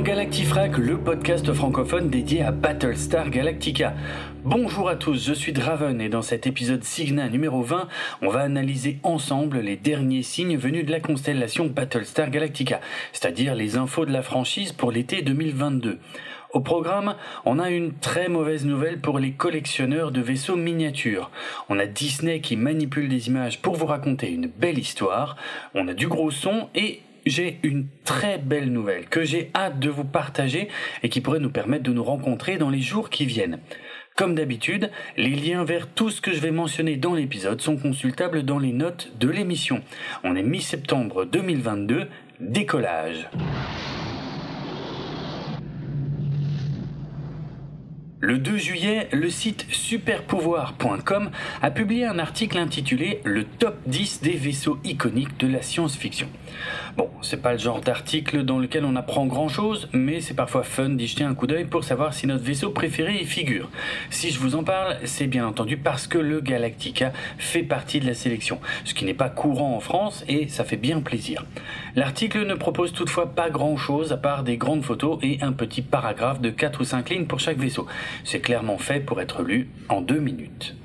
dans Galactifrac, le podcast francophone dédié à Battlestar Galactica. Bonjour à tous, je suis Draven et dans cet épisode Signa numéro 20, on va analyser ensemble les derniers signes venus de la constellation Battlestar Galactica, c'est-à-dire les infos de la franchise pour l'été 2022. Au programme, on a une très mauvaise nouvelle pour les collectionneurs de vaisseaux miniatures. On a Disney qui manipule des images pour vous raconter une belle histoire, on a du gros son et j'ai une très belle nouvelle que j'ai hâte de vous partager et qui pourrait nous permettre de nous rencontrer dans les jours qui viennent. Comme d'habitude, les liens vers tout ce que je vais mentionner dans l'épisode sont consultables dans les notes de l'émission. On est mi-septembre 2022, décollage. Le 2 juillet, le site superpouvoir.com a publié un article intitulé Le top 10 des vaisseaux iconiques de la science-fiction. Bon, c'est pas le genre d'article dans lequel on apprend grand chose, mais c'est parfois fun d'y jeter un coup d'œil pour savoir si notre vaisseau préféré y figure. Si je vous en parle, c'est bien entendu parce que le Galactica fait partie de la sélection, ce qui n'est pas courant en France et ça fait bien plaisir. L'article ne propose toutefois pas grand chose à part des grandes photos et un petit paragraphe de 4 ou 5 lignes pour chaque vaisseau. C'est clairement fait pour être lu en 2 minutes.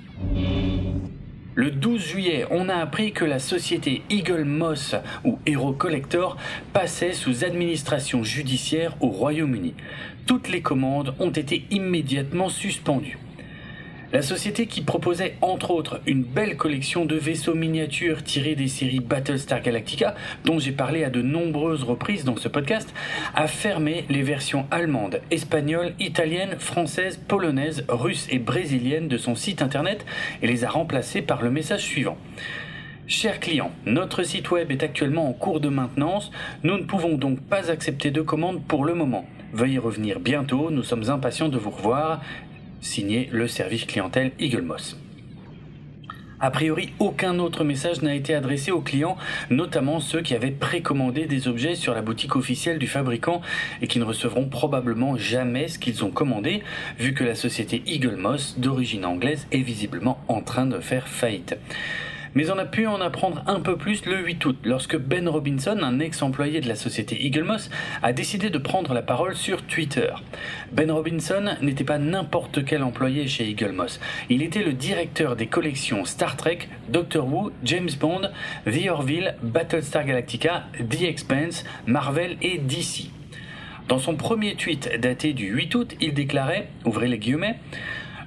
Le 12 juillet, on a appris que la société Eagle Moss ou Hero Collector passait sous administration judiciaire au Royaume-Uni. Toutes les commandes ont été immédiatement suspendues. La société qui proposait entre autres une belle collection de vaisseaux miniatures tirés des séries Battlestar Galactica, dont j'ai parlé à de nombreuses reprises dans ce podcast, a fermé les versions allemandes, espagnoles, italiennes, françaises, polonaises, russes et brésiliennes de son site internet et les a remplacées par le message suivant. Chers clients, notre site web est actuellement en cours de maintenance, nous ne pouvons donc pas accepter de commandes pour le moment. Veuillez revenir bientôt, nous sommes impatients de vous revoir signé le service clientèle Eagle Moss. A priori, aucun autre message n'a été adressé aux clients, notamment ceux qui avaient précommandé des objets sur la boutique officielle du fabricant et qui ne recevront probablement jamais ce qu'ils ont commandé, vu que la société Eagle Moss, d'origine anglaise, est visiblement en train de faire faillite. Mais on a pu en apprendre un peu plus le 8 août, lorsque Ben Robinson, un ex-employé de la société Eagle Moss, a décidé de prendre la parole sur Twitter. Ben Robinson n'était pas n'importe quel employé chez Eagle Moss. Il était le directeur des collections Star Trek, Doctor Who, James Bond, The Orville, Battlestar Galactica, The Expanse, Marvel et DC. Dans son premier tweet daté du 8 août, il déclarait, ouvrez les guillemets,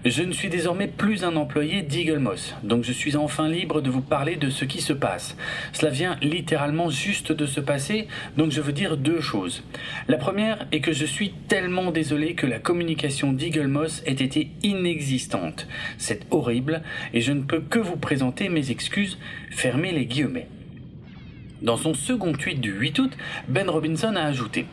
je ne suis désormais plus un employé d'Eagle Moss, donc je suis enfin libre de vous parler de ce qui se passe. Cela vient littéralement juste de se passer, donc je veux dire deux choses. La première est que je suis tellement désolé que la communication d'Eagle Moss ait été inexistante. C'est horrible, et je ne peux que vous présenter mes excuses, fermez les guillemets. Dans son second tweet du 8 août, Ben Robinson a ajouté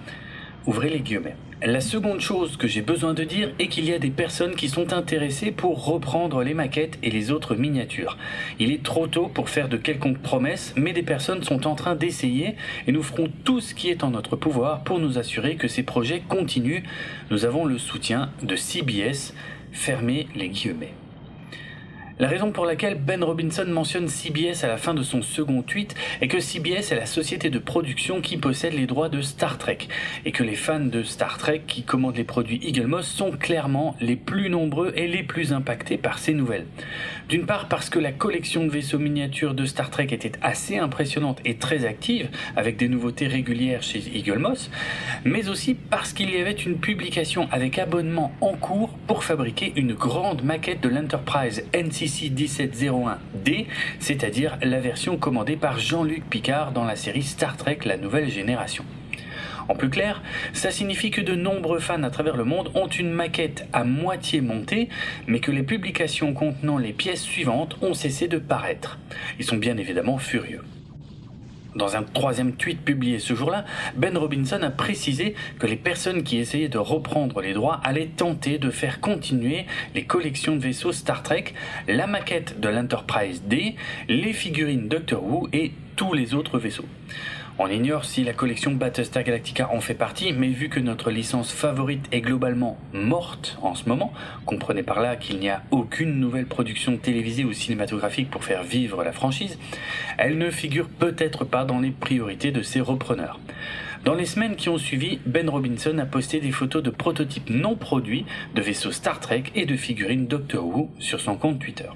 Ouvrez les guillemets. La seconde chose que j'ai besoin de dire est qu'il y a des personnes qui sont intéressées pour reprendre les maquettes et les autres miniatures. Il est trop tôt pour faire de quelconques promesses, mais des personnes sont en train d'essayer et nous ferons tout ce qui est en notre pouvoir pour nous assurer que ces projets continuent. Nous avons le soutien de CBS. Fermez les guillemets. La raison pour laquelle Ben Robinson mentionne CBS à la fin de son second tweet est que CBS est la société de production qui possède les droits de Star Trek et que les fans de Star Trek qui commandent les produits Eagle Moss sont clairement les plus nombreux et les plus impactés par ces nouvelles. D'une part parce que la collection de vaisseaux miniatures de Star Trek était assez impressionnante et très active avec des nouveautés régulières chez Eagle Moss, mais aussi parce qu'il y avait une publication avec abonnement en cours pour fabriquer une grande maquette de l'Enterprise NC 1701D, c'est-à-dire la version commandée par Jean-Luc Picard dans la série Star Trek La Nouvelle Génération. En plus clair, ça signifie que de nombreux fans à travers le monde ont une maquette à moitié montée, mais que les publications contenant les pièces suivantes ont cessé de paraître. Ils sont bien évidemment furieux. Dans un troisième tweet publié ce jour-là, Ben Robinson a précisé que les personnes qui essayaient de reprendre les droits allaient tenter de faire continuer les collections de vaisseaux Star Trek, la maquette de l'Enterprise D, les figurines Doctor Who et tous les autres vaisseaux. On ignore si la collection Battlestar Galactica en fait partie, mais vu que notre licence favorite est globalement morte en ce moment, comprenez par là qu'il n'y a aucune nouvelle production télévisée ou cinématographique pour faire vivre la franchise, elle ne figure peut-être pas dans les priorités de ses repreneurs. Dans les semaines qui ont suivi, Ben Robinson a posté des photos de prototypes non produits de vaisseaux Star Trek et de figurines Doctor Who sur son compte Twitter.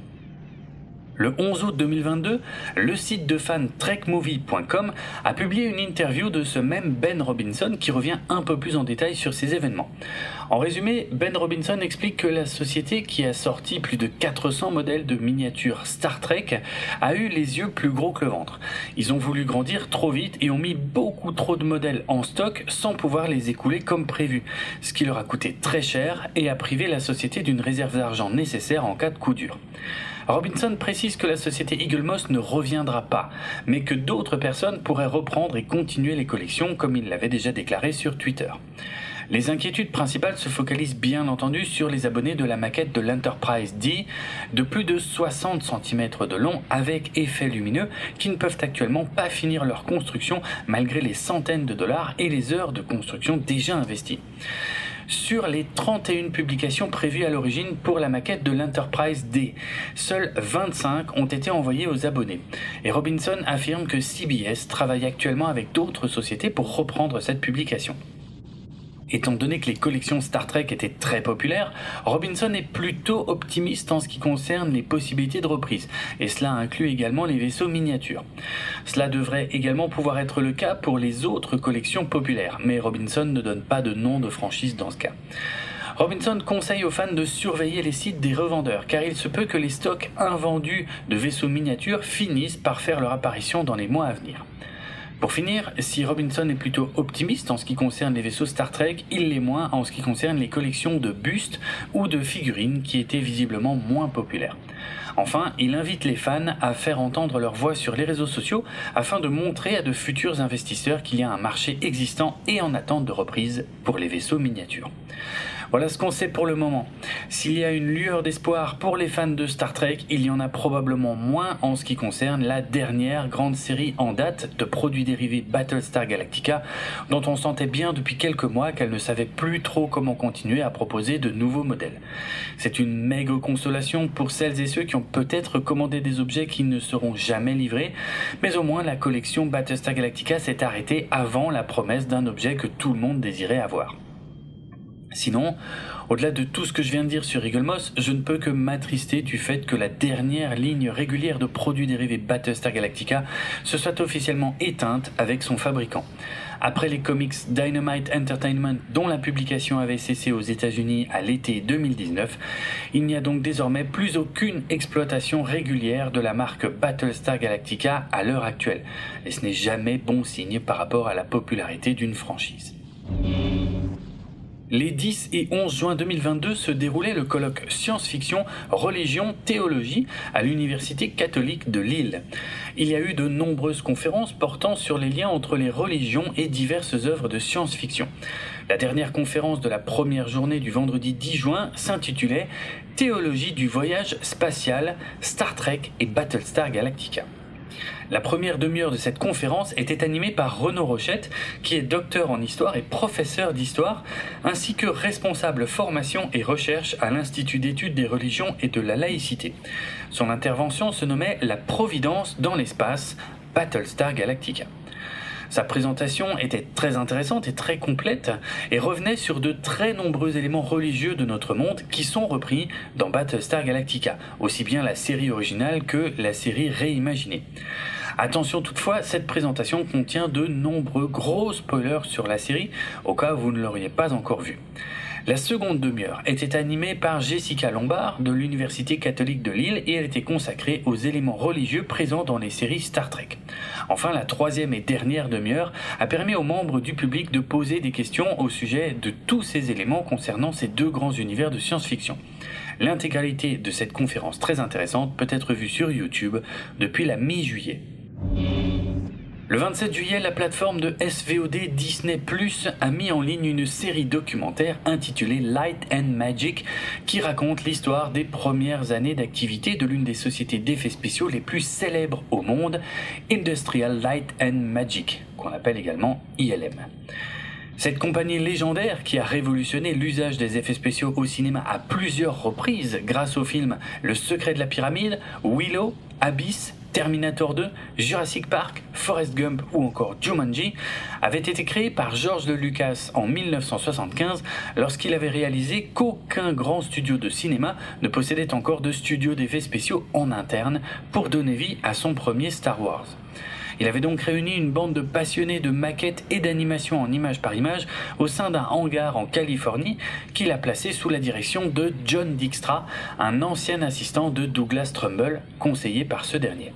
Le 11 août 2022, le site de fans trekmovie.com a publié une interview de ce même Ben Robinson qui revient un peu plus en détail sur ces événements. En résumé, Ben Robinson explique que la société qui a sorti plus de 400 modèles de miniatures Star Trek a eu les yeux plus gros que le ventre. Ils ont voulu grandir trop vite et ont mis beaucoup trop de modèles en stock sans pouvoir les écouler comme prévu, ce qui leur a coûté très cher et a privé la société d'une réserve d'argent nécessaire en cas de coup dur. Robinson précise que la société Eagle Moss ne reviendra pas, mais que d'autres personnes pourraient reprendre et continuer les collections comme il l'avait déjà déclaré sur Twitter. Les inquiétudes principales se focalisent bien entendu sur les abonnés de la maquette de l'Enterprise D de plus de 60 cm de long avec effet lumineux qui ne peuvent actuellement pas finir leur construction malgré les centaines de dollars et les heures de construction déjà investies sur les 31 publications prévues à l'origine pour la maquette de l'Enterprise D. Seules 25 ont été envoyées aux abonnés. Et Robinson affirme que CBS travaille actuellement avec d'autres sociétés pour reprendre cette publication. Étant donné que les collections Star Trek étaient très populaires, Robinson est plutôt optimiste en ce qui concerne les possibilités de reprise, et cela inclut également les vaisseaux miniatures. Cela devrait également pouvoir être le cas pour les autres collections populaires, mais Robinson ne donne pas de nom de franchise dans ce cas. Robinson conseille aux fans de surveiller les sites des revendeurs, car il se peut que les stocks invendus de vaisseaux miniatures finissent par faire leur apparition dans les mois à venir. Pour finir, si Robinson est plutôt optimiste en ce qui concerne les vaisseaux Star Trek, il l'est moins en ce qui concerne les collections de bustes ou de figurines qui étaient visiblement moins populaires. Enfin, il invite les fans à faire entendre leur voix sur les réseaux sociaux afin de montrer à de futurs investisseurs qu'il y a un marché existant et en attente de reprise pour les vaisseaux miniatures. Voilà ce qu'on sait pour le moment. S'il y a une lueur d'espoir pour les fans de Star Trek, il y en a probablement moins en ce qui concerne la dernière grande série en date de produits dérivés Battlestar Galactica, dont on sentait bien depuis quelques mois qu'elle ne savait plus trop comment continuer à proposer de nouveaux modèles. C'est une maigre consolation pour celles et ceux qui ont peut-être commandé des objets qui ne seront jamais livrés, mais au moins la collection Battlestar Galactica s'est arrêtée avant la promesse d'un objet que tout le monde désirait avoir. Sinon, au-delà de tout ce que je viens de dire sur Eagle Moss, je ne peux que m'attrister du fait que la dernière ligne régulière de produits dérivés Battlestar Galactica se soit officiellement éteinte avec son fabricant. Après les comics Dynamite Entertainment dont la publication avait cessé aux États-Unis à l'été 2019, il n'y a donc désormais plus aucune exploitation régulière de la marque Battlestar Galactica à l'heure actuelle. Et ce n'est jamais bon signe par rapport à la popularité d'une franchise. Les 10 et 11 juin 2022 se déroulait le colloque Science-Fiction, Religion, Théologie à l'Université catholique de Lille. Il y a eu de nombreuses conférences portant sur les liens entre les religions et diverses œuvres de science-fiction. La dernière conférence de la première journée du vendredi 10 juin s'intitulait Théologie du voyage spatial, Star Trek et Battlestar Galactica. La première demi-heure de cette conférence était animée par Renaud Rochette, qui est docteur en histoire et professeur d'histoire, ainsi que responsable formation et recherche à l'Institut d'études des religions et de la laïcité. Son intervention se nommait La Providence dans l'espace, Battlestar Galactica. Sa présentation était très intéressante et très complète et revenait sur de très nombreux éléments religieux de notre monde qui sont repris dans Battlestar Galactica, aussi bien la série originale que la série réimaginée. Attention toutefois, cette présentation contient de nombreux gros spoilers sur la série, au cas où vous ne l'auriez pas encore vue. La seconde demi-heure était animée par Jessica Lombard de l'Université catholique de Lille et elle était consacrée aux éléments religieux présents dans les séries Star Trek. Enfin, la troisième et dernière demi-heure a permis aux membres du public de poser des questions au sujet de tous ces éléments concernant ces deux grands univers de science-fiction. L'intégralité de cette conférence très intéressante peut être vue sur YouTube depuis la mi-juillet. Le 27 juillet, la plateforme de SVOD Disney Plus a mis en ligne une série documentaire intitulée Light and Magic qui raconte l'histoire des premières années d'activité de l'une des sociétés d'effets spéciaux les plus célèbres au monde, Industrial Light and Magic, qu'on appelle également ILM. Cette compagnie légendaire qui a révolutionné l'usage des effets spéciaux au cinéma à plusieurs reprises grâce aux films Le secret de la pyramide, Willow, Abyss Terminator 2, Jurassic Park, Forrest Gump ou encore Jumanji avaient été créés par George Lucas en 1975 lorsqu'il avait réalisé qu'aucun grand studio de cinéma ne possédait encore de studio d'effets spéciaux en interne pour donner vie à son premier Star Wars. Il avait donc réuni une bande de passionnés de maquettes et d'animation en image par image au sein d'un hangar en Californie qu'il a placé sous la direction de John Dijkstra, un ancien assistant de Douglas Trumbull, conseillé par ce dernier.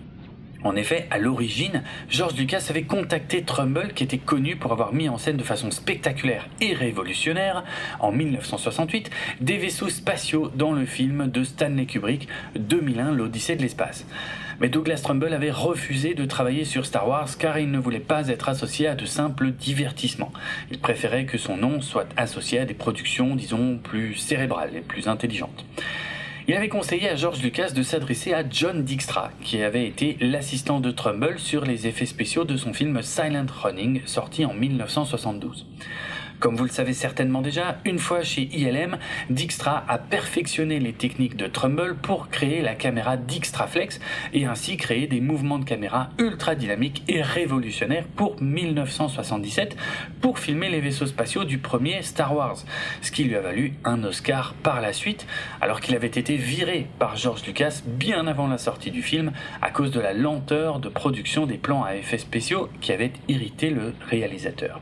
En effet, à l'origine, George Lucas avait contacté Trumbull, qui était connu pour avoir mis en scène de façon spectaculaire et révolutionnaire, en 1968, des vaisseaux spatiaux dans le film de Stanley Kubrick 2001, l'Odyssée de l'espace. Mais Douglas Trumbull avait refusé de travailler sur Star Wars car il ne voulait pas être associé à de simples divertissements. Il préférait que son nom soit associé à des productions, disons, plus cérébrales et plus intelligentes. Il avait conseillé à George Lucas de s'adresser à John Dijkstra, qui avait été l'assistant de Trumbull sur les effets spéciaux de son film Silent Running, sorti en 1972. Comme vous le savez certainement déjà, une fois chez ILM, Dijkstra a perfectionné les techniques de Trumbull pour créer la caméra Dijkstraflex et ainsi créer des mouvements de caméra ultra dynamiques et révolutionnaires pour 1977 pour filmer les vaisseaux spatiaux du premier Star Wars, ce qui lui a valu un Oscar par la suite, alors qu'il avait été viré par George Lucas bien avant la sortie du film à cause de la lenteur de production des plans à effets spéciaux qui avait irrité le réalisateur.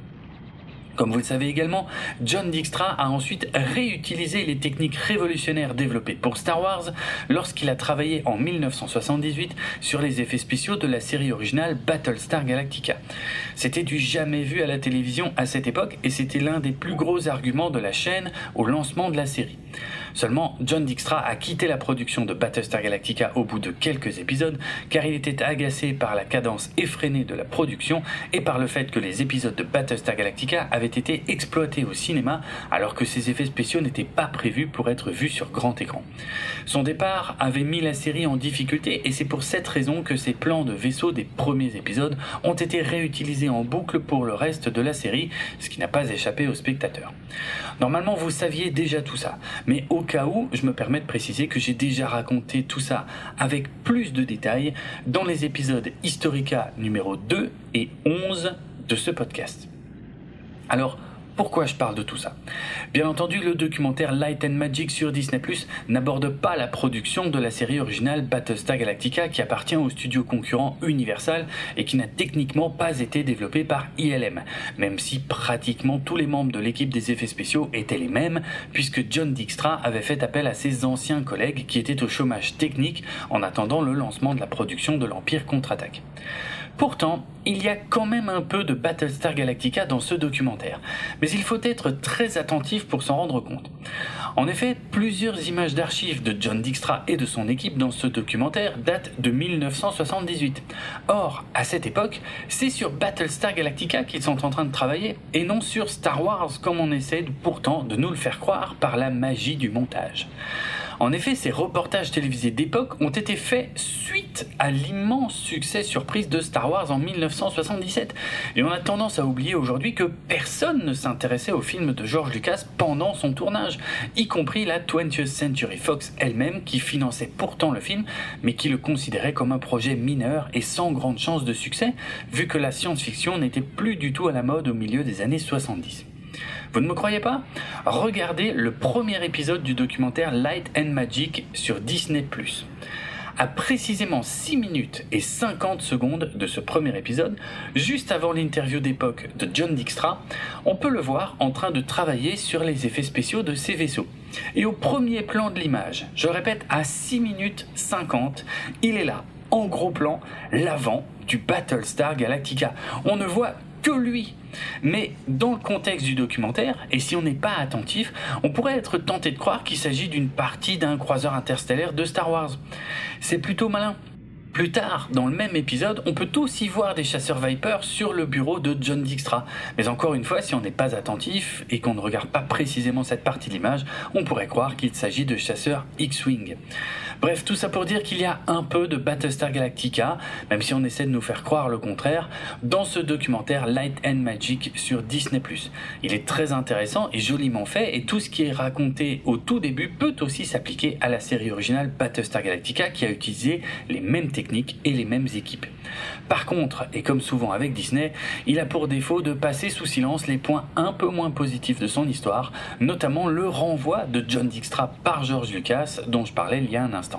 Comme vous le savez également, John Dijkstra a ensuite réutilisé les techniques révolutionnaires développées pour Star Wars lorsqu'il a travaillé en 1978 sur les effets spéciaux de la série originale Battlestar Galactica. C'était du jamais vu à la télévision à cette époque et c'était l'un des plus gros arguments de la chaîne au lancement de la série. Seulement, John Dijkstra a quitté la production de Battlestar Galactica au bout de quelques épisodes car il était agacé par la cadence effrénée de la production et par le fait que les épisodes de Battlestar Galactica avaient été exploités au cinéma alors que ces effets spéciaux n'étaient pas prévus pour être vus sur grand écran. Son départ avait mis la série en difficulté et c'est pour cette raison que ces plans de vaisseaux des premiers épisodes ont été réutilisés en boucle pour le reste de la série, ce qui n'a pas échappé aux spectateurs. Normalement, vous saviez déjà tout ça, mais au cas où, je me permets de préciser que j'ai déjà raconté tout ça avec plus de détails dans les épisodes Historica numéro 2 et 11 de ce podcast. Alors, pourquoi je parle de tout ça? Bien entendu, le documentaire Light and Magic sur Disney Plus n'aborde pas la production de la série originale Battlestar Galactica qui appartient au studio concurrent Universal et qui n'a techniquement pas été développé par ILM, même si pratiquement tous les membres de l'équipe des effets spéciaux étaient les mêmes, puisque John Dijkstra avait fait appel à ses anciens collègues qui étaient au chômage technique en attendant le lancement de la production de l'Empire contre-attaque. Pourtant, il y a quand même un peu de Battlestar Galactica dans ce documentaire, mais il faut être très attentif pour s'en rendre compte. En effet, plusieurs images d'archives de John Dijkstra et de son équipe dans ce documentaire datent de 1978. Or, à cette époque, c'est sur Battlestar Galactica qu'ils sont en train de travailler, et non sur Star Wars comme on essaie pourtant de nous le faire croire par la magie du montage. En effet, ces reportages télévisés d'époque ont été faits suite à l'immense succès surprise de Star Wars en 1977. Et on a tendance à oublier aujourd'hui que personne ne s'intéressait au film de George Lucas pendant son tournage, y compris la 20th Century Fox elle-même qui finançait pourtant le film, mais qui le considérait comme un projet mineur et sans grande chance de succès, vu que la science-fiction n'était plus du tout à la mode au milieu des années 70. Vous ne me croyez pas? Regardez le premier épisode du documentaire Light and Magic sur Disney ⁇ à précisément 6 minutes et 50 secondes de ce premier épisode, juste avant l'interview d'époque de John Dijkstra, on peut le voir en train de travailler sur les effets spéciaux de ces vaisseaux. Et au premier plan de l'image, je répète à 6 minutes 50, il est là, en gros plan, l'avant du Battlestar Galactica. On ne voit que lui. Mais dans le contexte du documentaire, et si on n'est pas attentif, on pourrait être tenté de croire qu'il s'agit d'une partie d'un croiseur interstellaire de Star Wars. C'est plutôt malin. Plus tard, dans le même épisode, on peut aussi voir des chasseurs Viper sur le bureau de John Dijkstra. Mais encore une fois, si on n'est pas attentif et qu'on ne regarde pas précisément cette partie de on pourrait croire qu'il s'agit de chasseurs X-Wing. Bref, tout ça pour dire qu'il y a un peu de Battlestar Galactica, même si on essaie de nous faire croire le contraire, dans ce documentaire Light and Magic sur Disney+. Il est très intéressant et joliment fait, et tout ce qui est raconté au tout début peut aussi s'appliquer à la série originale Battlestar Galactica qui a utilisé les mêmes techniques et les mêmes équipes. Par contre, et comme souvent avec Disney, il a pour défaut de passer sous silence les points un peu moins positifs de son histoire, notamment le renvoi de John Dijkstra par George Lucas dont je parlais il y a un instant.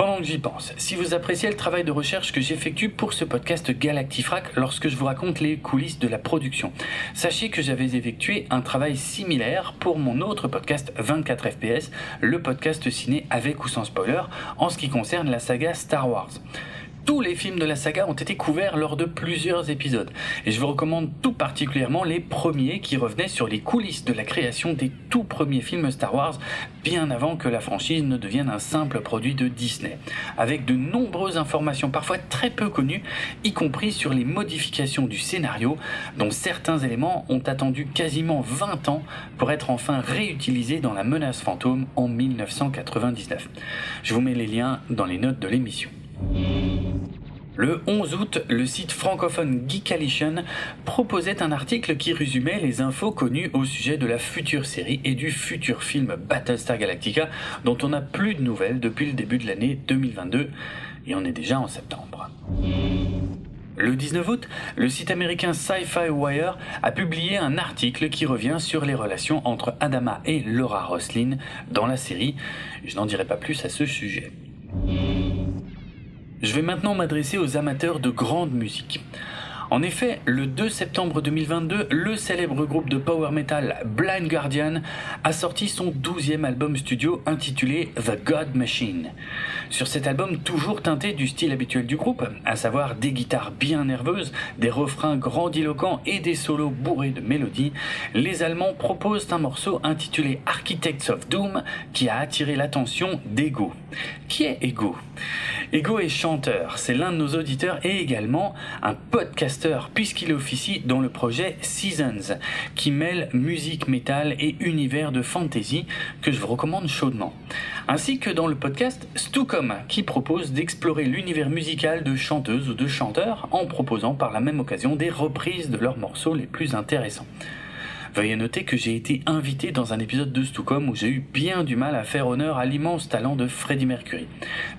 Pendant que j'y pense, si vous appréciez le travail de recherche que j'effectue pour ce podcast Galactifrac lorsque je vous raconte les coulisses de la production, sachez que j'avais effectué un travail similaire pour mon autre podcast 24 FPS, le podcast ciné avec ou sans spoiler, en ce qui concerne la saga Star Wars tous les films de la saga ont été couverts lors de plusieurs épisodes. Et je vous recommande tout particulièrement les premiers qui revenaient sur les coulisses de la création des tout premiers films Star Wars, bien avant que la franchise ne devienne un simple produit de Disney. Avec de nombreuses informations parfois très peu connues, y compris sur les modifications du scénario, dont certains éléments ont attendu quasiment 20 ans pour être enfin réutilisés dans La menace fantôme en 1999. Je vous mets les liens dans les notes de l'émission. Le 11 août, le site francophone Geekalition proposait un article qui résumait les infos connues au sujet de la future série et du futur film Battlestar Galactica dont on n'a plus de nouvelles depuis le début de l'année 2022 et on est déjà en septembre. Le 19 août, le site américain Sci-Fi Wire a publié un article qui revient sur les relations entre Adama et Laura Roslin dans la série. Je n'en dirai pas plus à ce sujet. Je vais maintenant m'adresser aux amateurs de grande musique. En effet, le 2 septembre 2022, le célèbre groupe de power metal Blind Guardian a sorti son douzième album studio intitulé The God Machine. Sur cet album toujours teinté du style habituel du groupe, à savoir des guitares bien nerveuses, des refrains grandiloquents et des solos bourrés de mélodies, les Allemands proposent un morceau intitulé Architects of Doom qui a attiré l'attention d'Ego. Qui est Ego? Ego est chanteur, c'est l'un de nos auditeurs et également un podcaster puisqu'il officie dans le projet Seasons qui mêle musique métal et univers de fantasy que je vous recommande chaudement. Ainsi que dans le podcast Stucom qui propose d'explorer l'univers musical de chanteuses ou de chanteurs en proposant par la même occasion des reprises de leurs morceaux les plus intéressants. Veuillez noter que j'ai été invité dans un épisode de Stucom où j'ai eu bien du mal à faire honneur à l'immense talent de Freddie Mercury.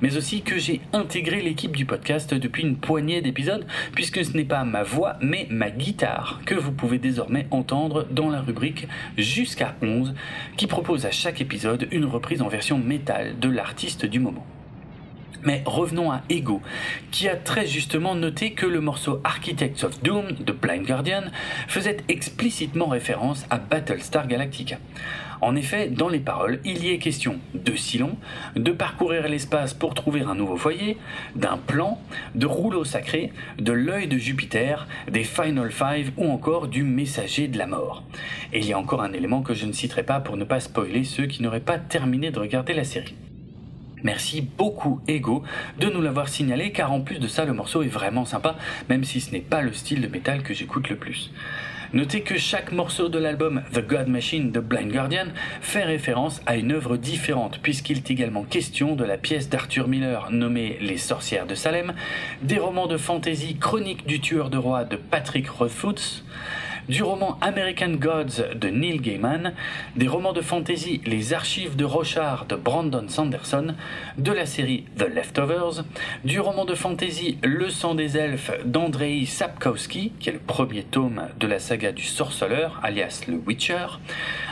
Mais aussi que j'ai intégré l'équipe du podcast depuis une poignée d'épisodes, puisque ce n'est pas ma voix, mais ma guitare que vous pouvez désormais entendre dans la rubrique Jusqu'à 11, qui propose à chaque épisode une reprise en version métal de l'artiste du moment. Mais revenons à Ego, qui a très justement noté que le morceau Architects of Doom de Blind Guardian faisait explicitement référence à Battlestar Galactica. En effet, dans les paroles, il y est question de Silon, de parcourir l'espace pour trouver un nouveau foyer, d'un plan, de rouleau sacré, de l'œil de Jupiter, des Final Five ou encore du messager de la mort. Et il y a encore un élément que je ne citerai pas pour ne pas spoiler ceux qui n'auraient pas terminé de regarder la série. Merci beaucoup Ego de nous l'avoir signalé car en plus de ça le morceau est vraiment sympa même si ce n'est pas le style de métal que j'écoute le plus. Notez que chaque morceau de l'album The God Machine de Blind Guardian fait référence à une œuvre différente puisqu'il est également question de la pièce d'Arthur Miller nommée Les sorcières de Salem, des romans de fantasy Chronique du tueur de roi de Patrick Rothfuss, du roman American Gods de Neil Gaiman, des romans de fantasy Les archives de Rochard de Brandon Sanderson, de la série The Leftovers, du roman de fantasy Le sang des elfes d'Andrei Sapkowski, qui est le premier tome de la saga du sorceleur, alias le Witcher,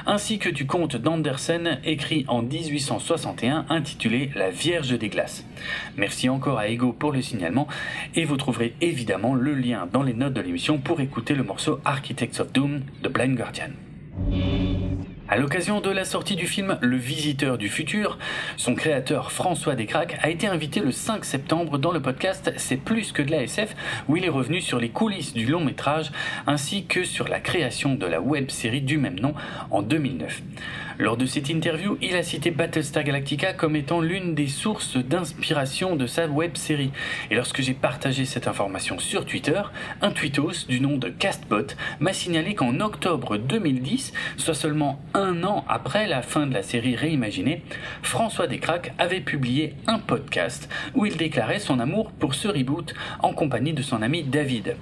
ainsi que du conte d'Andersen écrit en 1861 intitulé La Vierge des Glaces. Merci encore à Ego pour le signalement et vous trouverez évidemment le lien dans les notes de l'émission pour écouter le morceau Architects of Doom de Blind Guardian. À l'occasion de la sortie du film Le Visiteur du Futur, son créateur François Descraques a été invité le 5 septembre dans le podcast C'est plus que de la SF où il est revenu sur les coulisses du long métrage ainsi que sur la création de la web série du même nom en 2009. Lors de cette interview, il a cité Battlestar Galactica comme étant l'une des sources d'inspiration de sa web série. Et lorsque j'ai partagé cette information sur Twitter, un tweetos du nom de Castbot m'a signalé qu'en octobre 2010, soit seulement un an après la fin de la série réimaginée, François Descraques avait publié un podcast où il déclarait son amour pour ce reboot en compagnie de son ami David.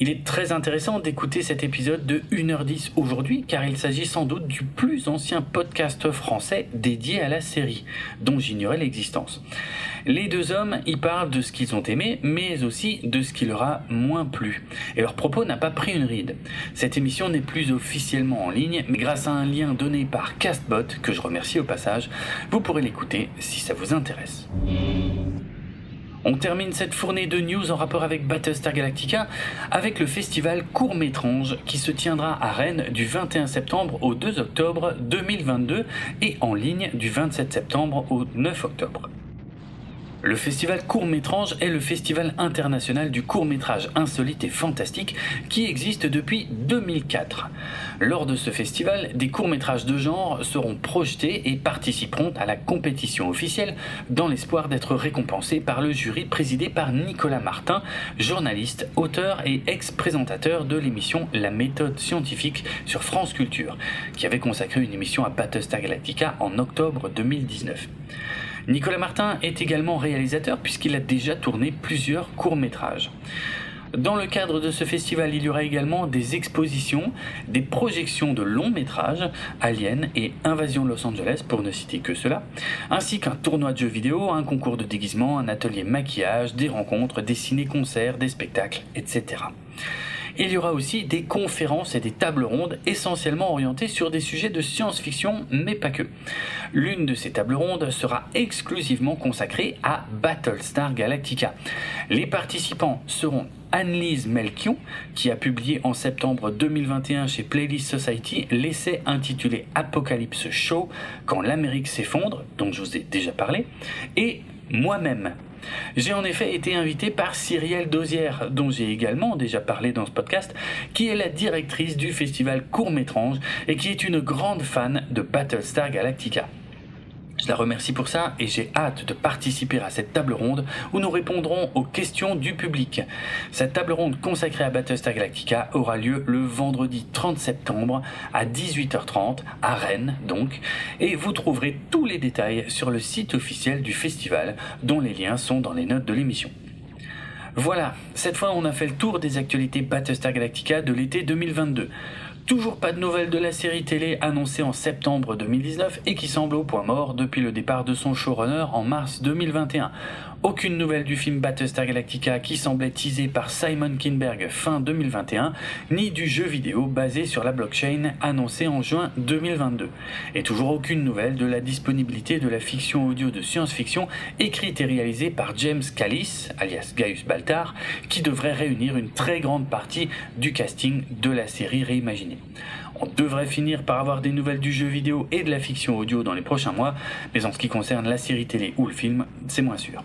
Il est très intéressant d'écouter cet épisode de 1h10 aujourd'hui car il s'agit sans doute du plus ancien podcast français dédié à la série, dont j'ignorais l'existence. Les deux hommes y parlent de ce qu'ils ont aimé, mais aussi de ce qui leur a moins plu. Et leur propos n'a pas pris une ride. Cette émission n'est plus officiellement en ligne, mais grâce à un lien donné par Castbot, que je remercie au passage, vous pourrez l'écouter si ça vous intéresse. On termine cette fournée de news en rapport avec Battlestar Galactica avec le festival Court Métrange qui se tiendra à Rennes du 21 septembre au 2 octobre 2022 et en ligne du 27 septembre au 9 octobre. Le festival Court Métrange est le festival international du court métrage insolite et fantastique qui existe depuis 2004. Lors de ce festival, des courts métrages de genre seront projetés et participeront à la compétition officielle dans l'espoir d'être récompensés par le jury présidé par Nicolas Martin, journaliste, auteur et ex-présentateur de l'émission La méthode scientifique sur France Culture, qui avait consacré une émission à Battlestar Galactica en octobre 2019. Nicolas Martin est également réalisateur puisqu'il a déjà tourné plusieurs courts-métrages. Dans le cadre de ce festival, il y aura également des expositions, des projections de longs métrages, Alien et Invasion Los Angeles pour ne citer que cela, ainsi qu'un tournoi de jeux vidéo, un concours de déguisement, un atelier maquillage, des rencontres, des ciné-concerts, des spectacles, etc. Il y aura aussi des conférences et des tables rondes essentiellement orientées sur des sujets de science-fiction, mais pas que. L'une de ces tables rondes sera exclusivement consacrée à Battlestar Galactica. Les participants seront Annelise Melchion, qui a publié en septembre 2021 chez Playlist Society l'essai intitulé Apocalypse Show, quand l'Amérique s'effondre, dont je vous ai déjà parlé, et moi-même, j'ai en effet été invité par Cyrielle Dosière, dont j'ai également déjà parlé dans ce podcast, qui est la directrice du festival Court Métrange et qui est une grande fan de Battlestar Galactica. Je la remercie pour ça et j'ai hâte de participer à cette table ronde où nous répondrons aux questions du public. Cette table ronde consacrée à Battlestar Galactica aura lieu le vendredi 30 septembre à 18h30 à Rennes donc et vous trouverez tous les détails sur le site officiel du festival dont les liens sont dans les notes de l'émission. Voilà, cette fois on a fait le tour des actualités Battlestar Galactica de l'été 2022. Toujours pas de nouvelles de la série télé annoncée en septembre 2019 et qui semble au point mort depuis le départ de son showrunner en mars 2021. Aucune nouvelle du film Battlestar Galactica qui semblait teasé par Simon Kinberg fin 2021, ni du jeu vidéo basé sur la blockchain annoncé en juin 2022. Et toujours aucune nouvelle de la disponibilité de la fiction audio de science-fiction écrite et réalisée par James Callis, alias Gaius Baltar, qui devrait réunir une très grande partie du casting de la série réimaginée. On devrait finir par avoir des nouvelles du jeu vidéo et de la fiction audio dans les prochains mois, mais en ce qui concerne la série télé ou le film, c'est moins sûr.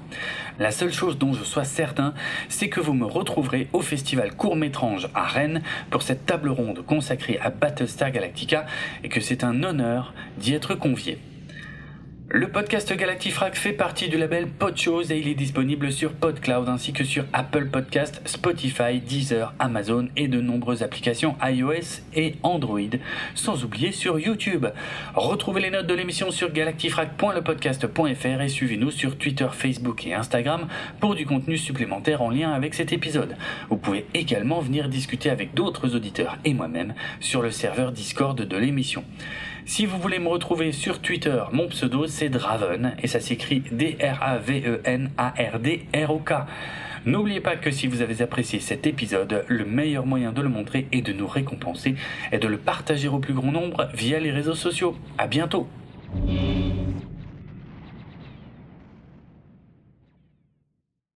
La seule chose dont je sois certain, c'est que vous me retrouverez au festival Court Métrange à Rennes pour cette table ronde consacrée à Battlestar Galactica et que c'est un honneur d'y être convié. Le podcast Galactifrac fait partie du label Podchose et il est disponible sur PodCloud ainsi que sur Apple Podcast, Spotify, Deezer, Amazon et de nombreuses applications iOS et Android, sans oublier sur YouTube. Retrouvez les notes de l'émission sur galactifrac.lepodcast.fr et suivez-nous sur Twitter, Facebook et Instagram pour du contenu supplémentaire en lien avec cet épisode. Vous pouvez également venir discuter avec d'autres auditeurs et moi-même sur le serveur Discord de l'émission. Si vous voulez me retrouver sur Twitter, mon pseudo c'est Draven et ça s'écrit D-R-A-V-E-N-A-R-D-R-O-K. N'oubliez pas que si vous avez apprécié cet épisode, le meilleur moyen de le montrer et de nous récompenser est de le partager au plus grand nombre via les réseaux sociaux. À bientôt!